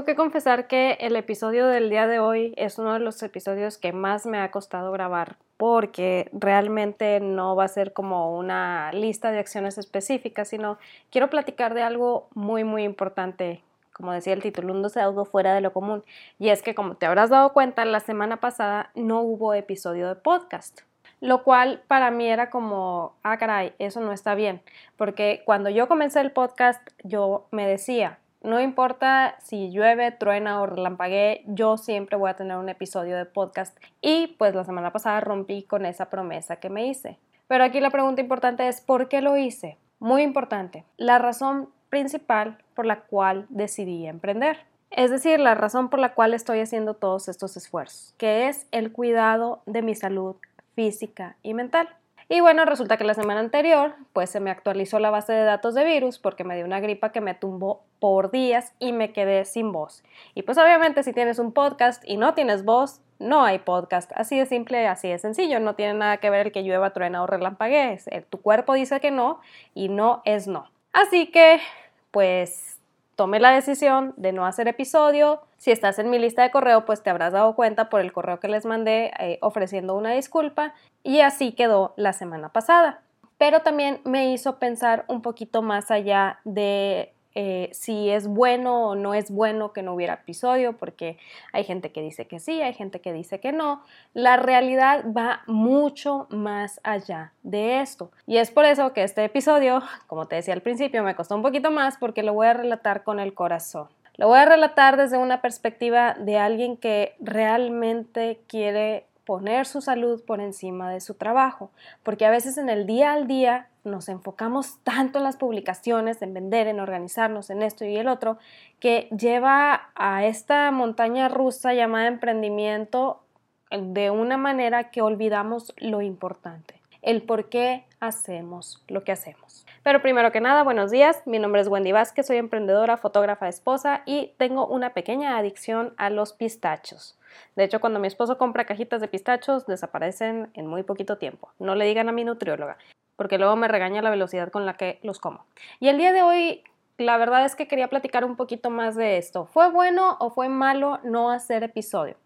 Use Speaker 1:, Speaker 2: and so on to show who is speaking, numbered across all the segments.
Speaker 1: tengo que confesar que el episodio del día de hoy es uno de los episodios que más me ha costado grabar porque realmente no va a ser como una lista de acciones específicas, sino quiero platicar de algo muy, muy importante como decía el título, un algo fuera de lo común. Y es que, como te habrás dado cuenta, la semana pasada no hubo episodio de podcast. Lo cual para mí era como, ah, caray, eso no está bien. Porque cuando yo comencé el podcast, yo me decía, no importa si llueve, truena o relampaguee, yo siempre voy a tener un episodio de podcast. Y pues la semana pasada rompí con esa promesa que me hice. Pero aquí la pregunta importante es, ¿por qué lo hice? Muy importante. La razón principal por la cual decidí emprender. Es decir, la razón por la cual estoy haciendo todos estos esfuerzos, que es el cuidado de mi salud física y mental. Y bueno, resulta que la semana anterior, pues se me actualizó la base de datos de virus porque me dio una gripa que me tumbó por días y me quedé sin voz. Y pues obviamente si tienes un podcast y no tienes voz, no hay podcast. Así de simple, así de sencillo. No tiene nada que ver el que llueva, truena o relampaguee. Tu cuerpo dice que no y no es no. Así que, pues tomé la decisión de no hacer episodio. Si estás en mi lista de correo, pues te habrás dado cuenta por el correo que les mandé eh, ofreciendo una disculpa y así quedó la semana pasada. Pero también me hizo pensar un poquito más allá de eh, si es bueno o no es bueno que no hubiera episodio, porque hay gente que dice que sí, hay gente que dice que no. La realidad va mucho más allá de esto. Y es por eso que este episodio, como te decía al principio, me costó un poquito más porque lo voy a relatar con el corazón. Lo voy a relatar desde una perspectiva de alguien que realmente quiere poner su salud por encima de su trabajo, porque a veces en el día al día nos enfocamos tanto en las publicaciones, en vender, en organizarnos, en esto y el otro, que lleva a esta montaña rusa llamada emprendimiento de una manera que olvidamos lo importante, el por qué hacemos lo que hacemos. Pero primero que nada, buenos días. Mi nombre es Wendy Vázquez, soy emprendedora, fotógrafa, esposa y tengo una pequeña adicción a los pistachos. De hecho, cuando mi esposo compra cajitas de pistachos, desaparecen en muy poquito tiempo. No le digan a mi nutrióloga porque luego me regaña la velocidad con la que los como. Y el día de hoy, la verdad es que quería platicar un poquito más de esto. ¿Fue bueno o fue malo no hacer episodio?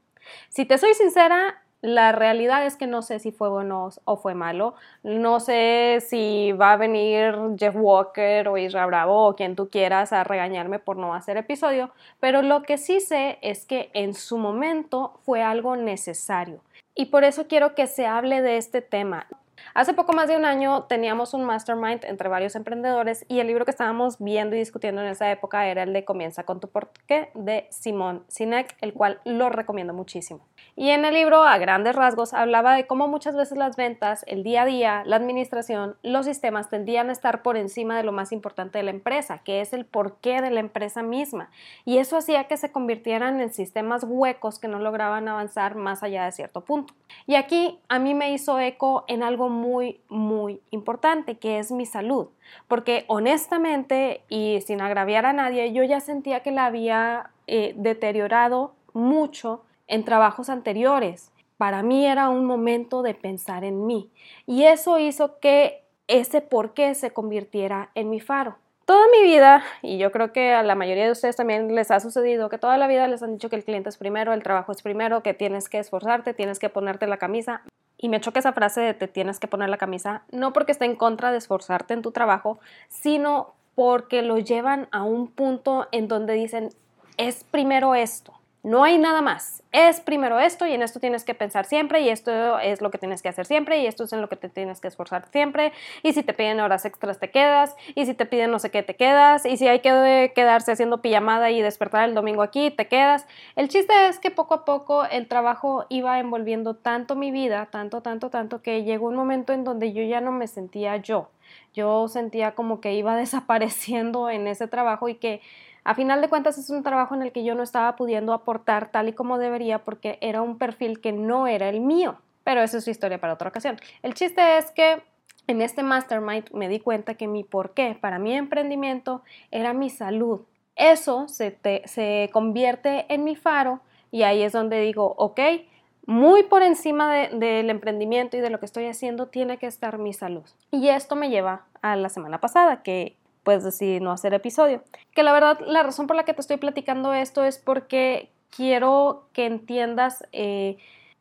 Speaker 1: Si te soy sincera, la realidad es que no sé si fue bueno o fue malo. No sé si va a venir Jeff Walker o Israel Bravo o quien tú quieras a regañarme por no hacer episodio, pero lo que sí sé es que en su momento fue algo necesario. Y por eso quiero que se hable de este tema. Hace poco más de un año teníamos un mastermind entre varios emprendedores y el libro que estábamos viendo y discutiendo en esa época era el de Comienza con tu porqué de Simón Sinek, el cual lo recomiendo muchísimo. Y en el libro, a grandes rasgos, hablaba de cómo muchas veces las ventas, el día a día, la administración, los sistemas tendían a estar por encima de lo más importante de la empresa, que es el porqué de la empresa misma. Y eso hacía que se convirtieran en sistemas huecos que no lograban avanzar más allá de cierto punto. Y aquí a mí me hizo eco en algo muy, muy importante, que es mi salud. Porque honestamente y sin agraviar a nadie, yo ya sentía que la había eh, deteriorado mucho en trabajos anteriores. Para mí era un momento de pensar en mí. Y eso hizo que ese por qué se convirtiera en mi faro. Toda mi vida, y yo creo que a la mayoría de ustedes también les ha sucedido, que toda la vida les han dicho que el cliente es primero, el trabajo es primero, que tienes que esforzarte, tienes que ponerte la camisa. Y me choca esa frase de te tienes que poner la camisa, no porque esté en contra de esforzarte en tu trabajo, sino porque lo llevan a un punto en donde dicen, es primero esto. No hay nada más. Es primero esto y en esto tienes que pensar siempre y esto es lo que tienes que hacer siempre y esto es en lo que te tienes que esforzar siempre y si te piden horas extras te quedas y si te piden no sé qué te quedas y si hay que quedarse haciendo pijamada y despertar el domingo aquí te quedas. El chiste es que poco a poco el trabajo iba envolviendo tanto mi vida, tanto, tanto, tanto que llegó un momento en donde yo ya no me sentía yo. Yo sentía como que iba desapareciendo en ese trabajo y que a final de cuentas es un trabajo en el que yo no estaba pudiendo aportar tal y como debería porque era un perfil que no era el mío. Pero esa es su historia para otra ocasión. El chiste es que en este mastermind me di cuenta que mi porqué para mi emprendimiento era mi salud. Eso se, se convierte en mi faro y ahí es donde digo, ok, muy por encima del emprendimiento y de lo que estoy haciendo tiene que estar mi salud. Y esto me lleva a la semana pasada, que pues decidí no hacer episodio. Que la verdad, la razón por la que te estoy platicando esto es porque quiero que entiendas eh,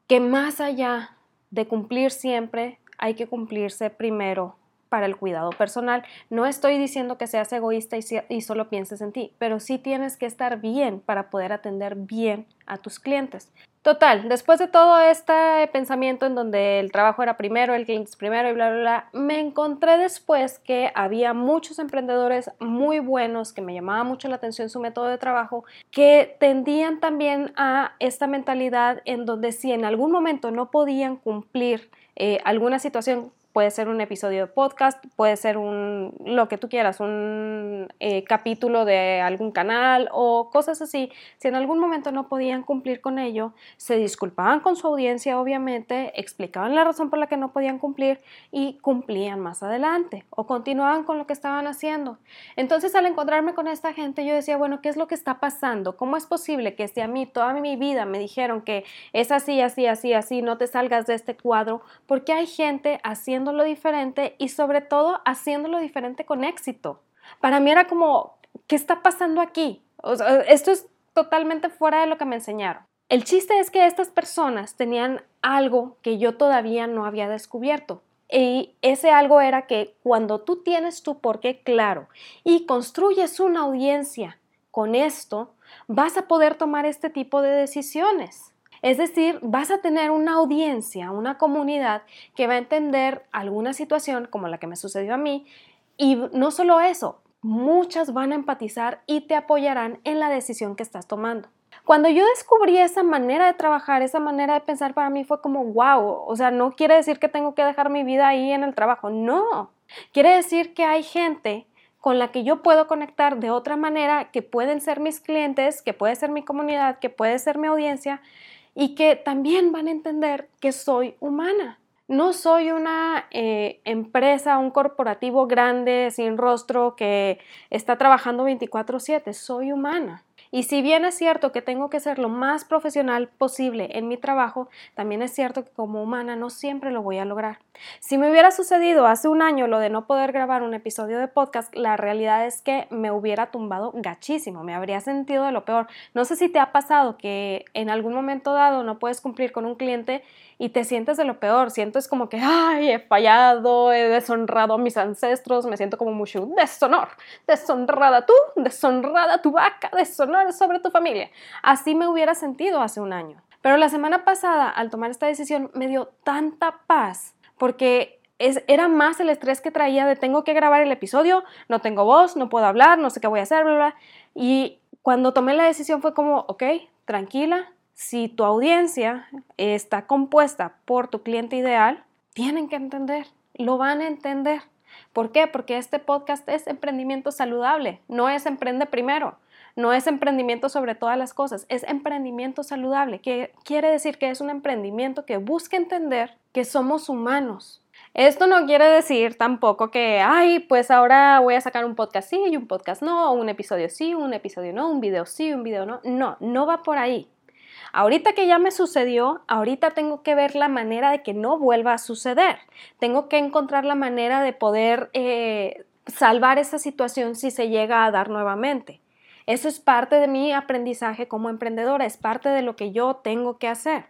Speaker 1: que más allá de cumplir siempre, hay que cumplirse primero para el cuidado personal. No estoy diciendo que seas egoísta y, solo pienses en ti, pero sí tienes que estar bien para poder atender bien a tus clientes. Total, después de todo este pensamiento en donde el trabajo era primero, el cliente es primero y bla, bla, bla, me encontré después que había muchos emprendedores muy buenos, que me llamaba mucho la atención su método de trabajo, que tendían también a esta mentalidad en donde si en algún momento no podían cumplir eh, alguna situación puede ser un episodio de podcast, puede ser un, lo que tú quieras, un eh, capítulo de algún canal o cosas así. Si en algún momento no podían cumplir con ello, se disculpaban con su audiencia, obviamente, explicaban la razón por la que no podían cumplir y cumplían más adelante o continuaban con lo que estaban haciendo. Entonces, al encontrarme con esta gente, yo decía, bueno, ¿qué es lo que está pasando? ¿Cómo es posible que si a mí toda mi vida me dijeron que es así, así, así, así, no te salgas de este cuadro? Porque hay gente haciendo lo diferente y sobre todo haciéndolo diferente con éxito. Para mí era como, ¿qué está pasando aquí? esto es totalmente fuera de lo que me enseñaron. El chiste es que estas personas tenían algo que yo todavía no había descubierto. Y ese algo era que cuando tú tienes tu porqué claro y construyes una audiencia con esto, vas a poder tomar este tipo de decisiones. Es decir, vas a tener una audiencia, una comunidad que va a entender alguna situación como la que me sucedió a mí y no solo eso, muchas van a empatizar y te apoyarán en la decisión que estás tomando. Cuando yo descubrí esa manera de trabajar, esa manera de pensar para mí fue como, wow, o sea, no quiere decir que tengo que dejar mi vida ahí en el trabajo, no, quiere decir que hay gente con la que yo puedo conectar de otra manera, que pueden ser mis clientes, que puede ser mi comunidad, que puede ser mi audiencia, y que también van a entender que soy humana. No soy una eh, empresa, un corporativo grande, sin rostro, que está trabajando 24/7. Soy humana. Y si bien es cierto que tengo que ser lo más profesional posible en mi trabajo, también es cierto que como humana no siempre lo voy a lograr. Si me hubiera sucedido hace un año lo de no poder grabar un episodio de podcast, la realidad es que me hubiera tumbado gachísimo, me habría sentido de lo peor. No sé si te ha pasado que en algún momento dado no puedes cumplir con un cliente y te sientes de lo peor, sientes como que, ay, he fallado, he deshonrado a mis ancestros, me siento como mucho deshonor, deshonrada tú, deshonrada tu vaca, deshonor sobre tu familia. Así me hubiera sentido hace un año. Pero la semana pasada, al tomar esta decisión, me dio tanta paz porque es, era más el estrés que traía de tengo que grabar el episodio, no tengo voz, no puedo hablar, no sé qué voy a hacer, bla, bla. Y cuando tomé la decisión fue como, ok, tranquila, si tu audiencia está compuesta por tu cliente ideal, tienen que entender, lo van a entender. ¿Por qué? Porque este podcast es emprendimiento saludable, no es emprende primero, no es emprendimiento sobre todas las cosas, es emprendimiento saludable, que quiere decir que es un emprendimiento que busca entender que somos humanos. Esto no quiere decir tampoco que, ay, pues ahora voy a sacar un podcast sí y un podcast no, un episodio sí, un episodio no, un video sí, un video no. No, no va por ahí. Ahorita que ya me sucedió, ahorita tengo que ver la manera de que no vuelva a suceder. Tengo que encontrar la manera de poder eh, salvar esa situación si se llega a dar nuevamente. Eso es parte de mi aprendizaje como emprendedora, es parte de lo que yo tengo que hacer.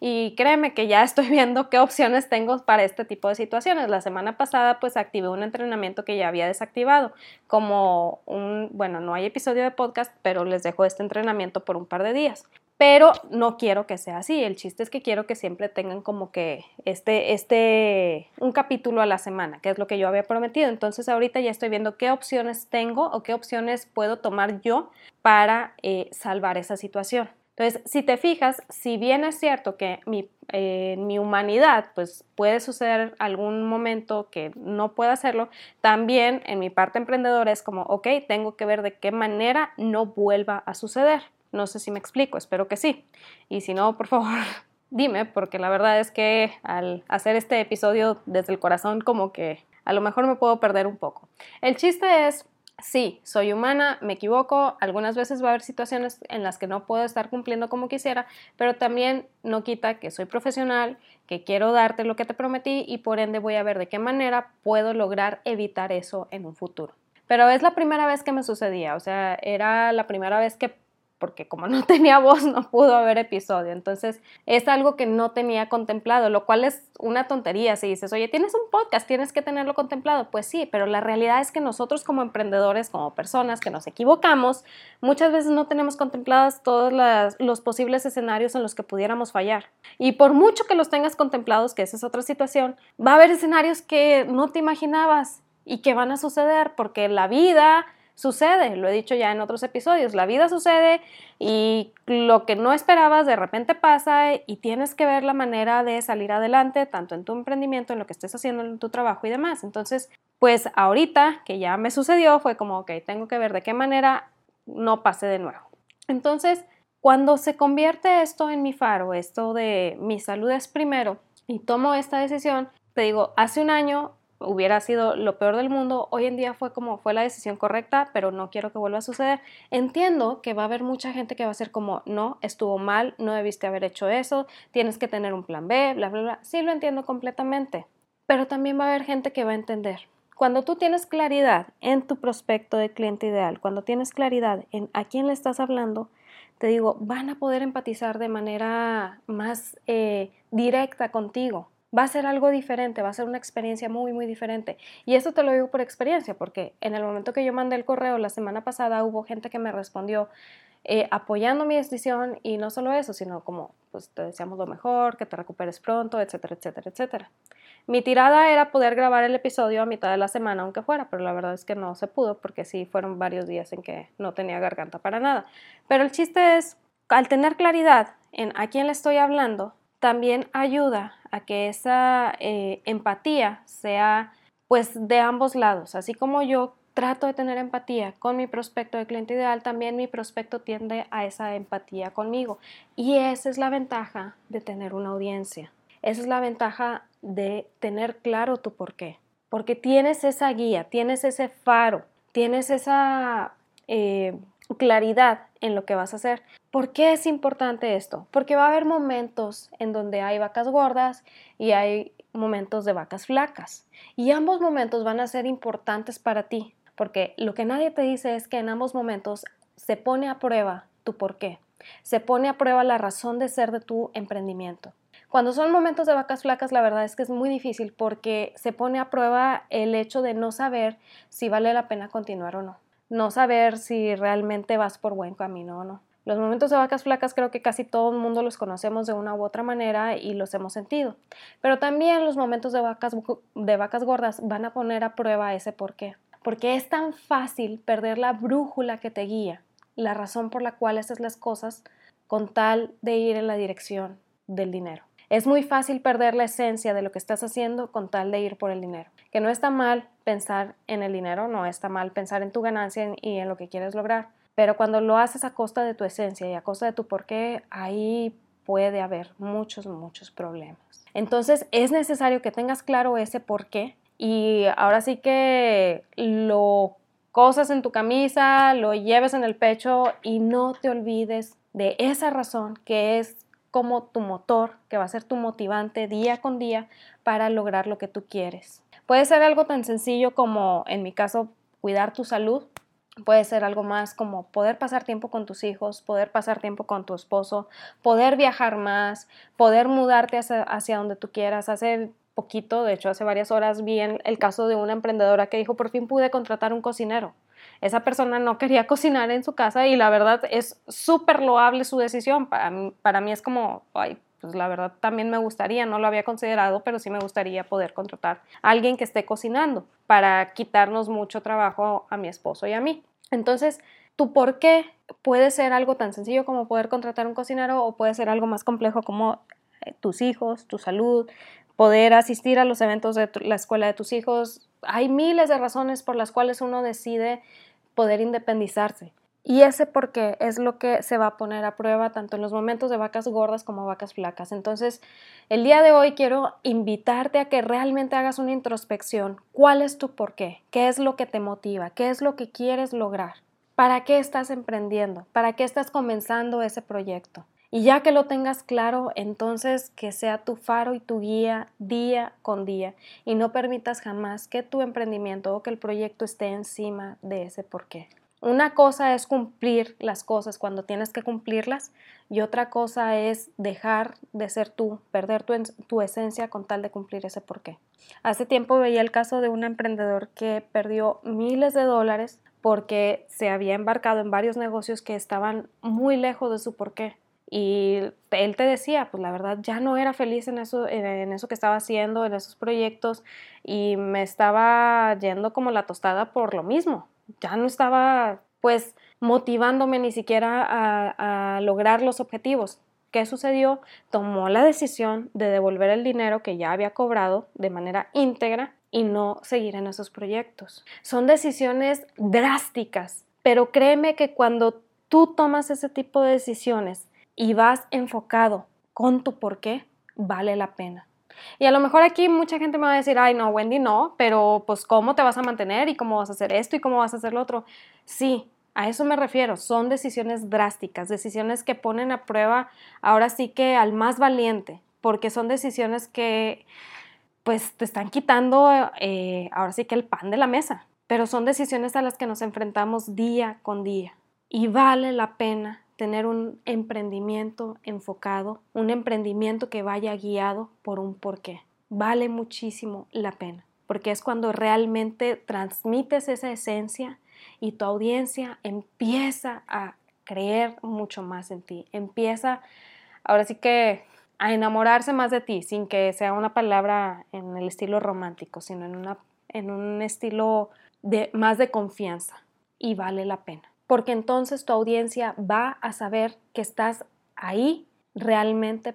Speaker 1: Y créeme que ya estoy viendo qué opciones tengo para este tipo de situaciones. La semana pasada pues activé un entrenamiento que ya había desactivado, como un, bueno, no hay episodio de podcast, pero les dejo este entrenamiento por un par de días pero no quiero que sea así. El chiste es que quiero que siempre tengan como que este, este, un capítulo a la semana, que es lo que yo había prometido. Entonces ahorita ya estoy viendo qué opciones tengo o qué opciones puedo tomar yo para eh, salvar esa situación. Entonces, si te fijas, si bien es cierto que mi, eh, mi humanidad, pues puede suceder algún momento que no pueda hacerlo, también en mi parte emprendedora es como, ok, tengo que ver de qué manera no vuelva a suceder. No sé si me explico, espero que sí. Y si no, por favor, dime, porque la verdad es que al hacer este episodio desde el corazón, como que a lo mejor me puedo perder un poco. El chiste es, sí, soy humana, me equivoco, algunas veces va a haber situaciones en las que no puedo estar cumpliendo como quisiera, pero también no quita que soy profesional, que quiero darte lo que te prometí y por ende voy a ver de qué manera puedo lograr evitar eso en un futuro. Pero es la primera vez que me sucedía, o sea, era la primera vez que porque como no tenía voz no pudo haber episodio. Entonces es algo que no tenía contemplado, lo cual es una tontería. Si dices, oye, tienes un podcast, tienes que tenerlo contemplado. Pues sí, pero la realidad es que nosotros como emprendedores, como personas que nos equivocamos, muchas veces no tenemos contemplados todos los posibles escenarios en los que pudiéramos fallar. Y por mucho que los tengas contemplados, que esa es otra situación, va a haber escenarios que no te imaginabas y que van a suceder porque la vida sucede, lo he dicho ya en otros episodios, la vida sucede y lo que no esperabas de repente pasa y tienes que ver la manera de salir adelante, tanto en tu emprendimiento, en lo que estés haciendo en tu trabajo y demás. Entonces, pues ahorita que ya me sucedió, fue como, ok, tengo que ver de qué manera no pase de nuevo. Entonces, cuando se convierte esto en mi faro, esto de mi salud es primero, y tomo esta decisión, te digo, hace un año hubiera sido lo peor del mundo, hoy en día fue como fue la decisión correcta, pero no quiero que vuelva a suceder. Entiendo que va a haber mucha gente que va a ser como, no, estuvo mal, no debiste haber hecho eso, tienes que tener un plan B, bla, bla, bla. Sí lo entiendo completamente, pero también va a haber gente que va a entender. Cuando tú tienes claridad en tu prospecto de cliente ideal, cuando tienes claridad en a quién le estás hablando, te digo, van a poder empatizar de manera más eh, directa contigo va a ser algo diferente, va a ser una experiencia muy, muy diferente. Y esto te lo digo por experiencia, porque en el momento que yo mandé el correo la semana pasada hubo gente que me respondió eh, apoyando mi decisión y no solo eso, sino como, pues te deseamos lo mejor, que te recuperes pronto, etcétera, etcétera, etcétera. Mi tirada era poder grabar el episodio a mitad de la semana, aunque fuera, pero la verdad es que no se pudo porque sí fueron varios días en que no tenía garganta para nada. Pero el chiste es, al tener claridad en a quién le estoy hablando, también ayuda a que esa eh, empatía sea pues de ambos lados. Así como yo trato de tener empatía con mi prospecto de cliente ideal, también mi prospecto tiende a esa empatía conmigo. Y esa es la ventaja de tener una audiencia. Esa es la ventaja de tener claro tu por qué. Porque tienes esa guía, tienes ese faro, tienes esa eh, claridad en lo que vas a hacer. ¿Por qué es importante esto? Porque va a haber momentos en donde hay vacas gordas y hay momentos de vacas flacas. Y ambos momentos van a ser importantes para ti, porque lo que nadie te dice es que en ambos momentos se pone a prueba tu por qué. Se pone a prueba la razón de ser de tu emprendimiento. Cuando son momentos de vacas flacas, la verdad es que es muy difícil porque se pone a prueba el hecho de no saber si vale la pena continuar o no no saber si realmente vas por buen camino o no. Los momentos de vacas flacas creo que casi todo el mundo los conocemos de una u otra manera y los hemos sentido. Pero también los momentos de vacas, de vacas gordas van a poner a prueba ese por qué. Porque es tan fácil perder la brújula que te guía, la razón por la cual haces las cosas con tal de ir en la dirección del dinero. Es muy fácil perder la esencia de lo que estás haciendo con tal de ir por el dinero. Que no está mal pensar en el dinero, no está mal pensar en tu ganancia y en lo que quieres lograr. Pero cuando lo haces a costa de tu esencia y a costa de tu porqué, ahí puede haber muchos, muchos problemas. Entonces es necesario que tengas claro ese porqué y ahora sí que lo cosas en tu camisa, lo lleves en el pecho y no te olvides de esa razón que es como tu motor, que va a ser tu motivante día con día para lograr lo que tú quieres. Puede ser algo tan sencillo como, en mi caso, cuidar tu salud. Puede ser algo más como poder pasar tiempo con tus hijos, poder pasar tiempo con tu esposo, poder viajar más, poder mudarte hacia, donde tú quieras. Hace poquito, de hecho hace varias horas, vi el caso de una emprendedora que dijo, por fin pude contratar un cocinero. Esa persona no quería cocinar en su casa y la verdad es súper loable su decisión. Para mí, para mí es como, ay, pues la verdad también me gustaría, no lo había considerado, pero sí me gustaría poder contratar a alguien que esté cocinando para quitarnos mucho trabajo a mi esposo y a mí. Entonces, tu por qué puede ser algo tan sencillo como poder contratar un cocinero o puede ser algo más complejo como eh, tus hijos, tu salud, poder asistir a los eventos de la escuela de tus hijos. Hay miles de razones por las cuales uno decide poder independizarse. Y ese por qué es lo que se va a poner a prueba tanto en los momentos de vacas gordas como vacas flacas. Entonces, el día de hoy quiero invitarte a que realmente hagas una introspección. ¿Cuál es tu por qué? ¿Qué es lo que te motiva? ¿Qué es lo que quieres lograr? ¿Para qué estás emprendiendo? ¿Para qué estás comenzando ese proyecto? Y ya que lo tengas claro, entonces que sea tu faro y tu guía día con día y no permitas jamás que tu emprendimiento o que el proyecto esté encima de ese porqué. Una cosa es cumplir las cosas cuando tienes que cumplirlas y otra cosa es dejar de ser tú, perder tu, tu, esencia con tal de cumplir ese porqué. Hace tiempo veía el caso de un emprendedor que perdió miles de dólares porque se había embarcado en varios negocios que estaban muy lejos de su porqué. Y él te decía, pues la verdad ya no era feliz en eso, en eso que estaba haciendo, en esos proyectos, y me estaba yendo como la tostada por lo mismo. Ya no estaba pues motivándome ni siquiera a, a lograr los objetivos. ¿Qué sucedió? Tomó la decisión de devolver el dinero que ya había cobrado de manera íntegra y no seguir en esos proyectos. Son decisiones drásticas, pero créeme que cuando tú tomas ese tipo de decisiones y vas enfocado con tu por qué, vale la pena. Y a lo mejor aquí mucha gente me va a decir, ay, no, Wendy, no, pero pues cómo te vas a mantener y cómo vas a hacer esto y cómo vas a hacer lo otro. Sí, a eso me refiero, son decisiones drásticas, decisiones que ponen a prueba ahora sí que al más valiente, porque son decisiones que pues te están quitando eh, ahora sí que el pan de la mesa, pero son decisiones a las que nos enfrentamos día con día y vale la pena tener un emprendimiento enfocado, un emprendimiento que vaya guiado por un porqué. Vale muchísimo la pena, porque es cuando realmente transmites esa esencia y tu audiencia empieza a creer mucho más en ti, empieza ahora sí que a enamorarse más de ti, sin que sea una palabra en el estilo romántico, sino en, una, en un estilo de, más de confianza y vale la pena porque entonces tu audiencia va a saber que estás ahí realmente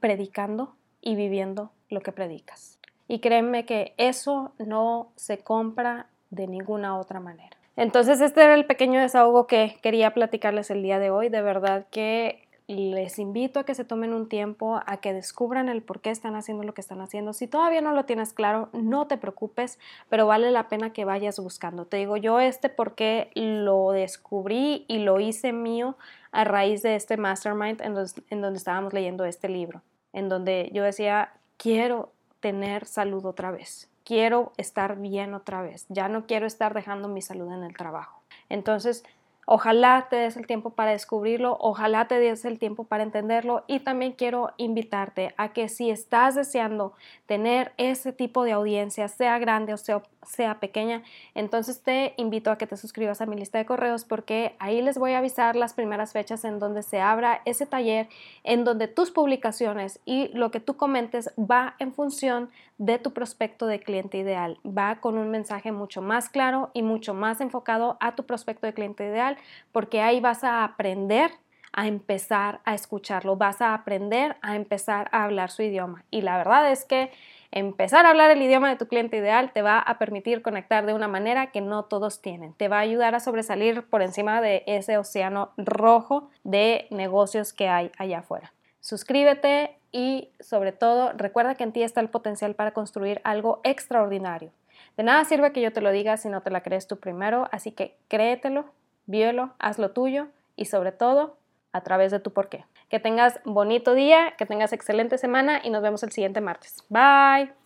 Speaker 1: predicando y viviendo lo que predicas. Y créeme que eso no se compra de ninguna otra manera. Entonces este era el pequeño desahogo que quería platicarles el día de hoy. De verdad que les invito a que se tomen un tiempo, a que descubran el por qué están haciendo lo que están haciendo. Si todavía no lo tienes claro, no te preocupes, pero vale la pena que vayas buscando. Te digo, yo este por qué lo descubrí y lo hice mío a raíz de este mastermind en en donde estábamos leyendo este libro, en donde yo decía, quiero tener salud otra vez, quiero estar bien otra vez, ya no quiero estar dejando mi salud en el trabajo. Entonces, Ojalá te des el tiempo para descubrirlo, ojalá te des el tiempo para entenderlo y también quiero invitarte a que si estás deseando tener ese tipo de audiencia, sea grande o sea, pequeña, entonces te invito a que te suscribas a mi lista de correos porque ahí les voy a avisar las primeras fechas en donde se abra ese taller, en donde tus publicaciones y lo que tú comentes va en función de tu prospecto de cliente ideal, va con un mensaje mucho más claro y mucho más enfocado a tu prospecto de cliente ideal porque ahí vas a aprender a empezar a escucharlo, vas a aprender a empezar a hablar su idioma. Y la verdad es que empezar a hablar el idioma de tu cliente ideal te va a permitir conectar de una manera que no todos tienen. Te va a ayudar a sobresalir por encima de ese océano rojo de negocios que hay allá afuera. Suscríbete y sobre todo recuerda que en ti está el potencial para construir algo extraordinario. De nada sirve que yo te lo diga si no te la crees tú primero, así que créetelo, vívelo, hazlo tuyo y sobre todo a través de tu porqué. Que tengas bonito día, que tengas excelente semana y nos vemos el siguiente martes. Bye.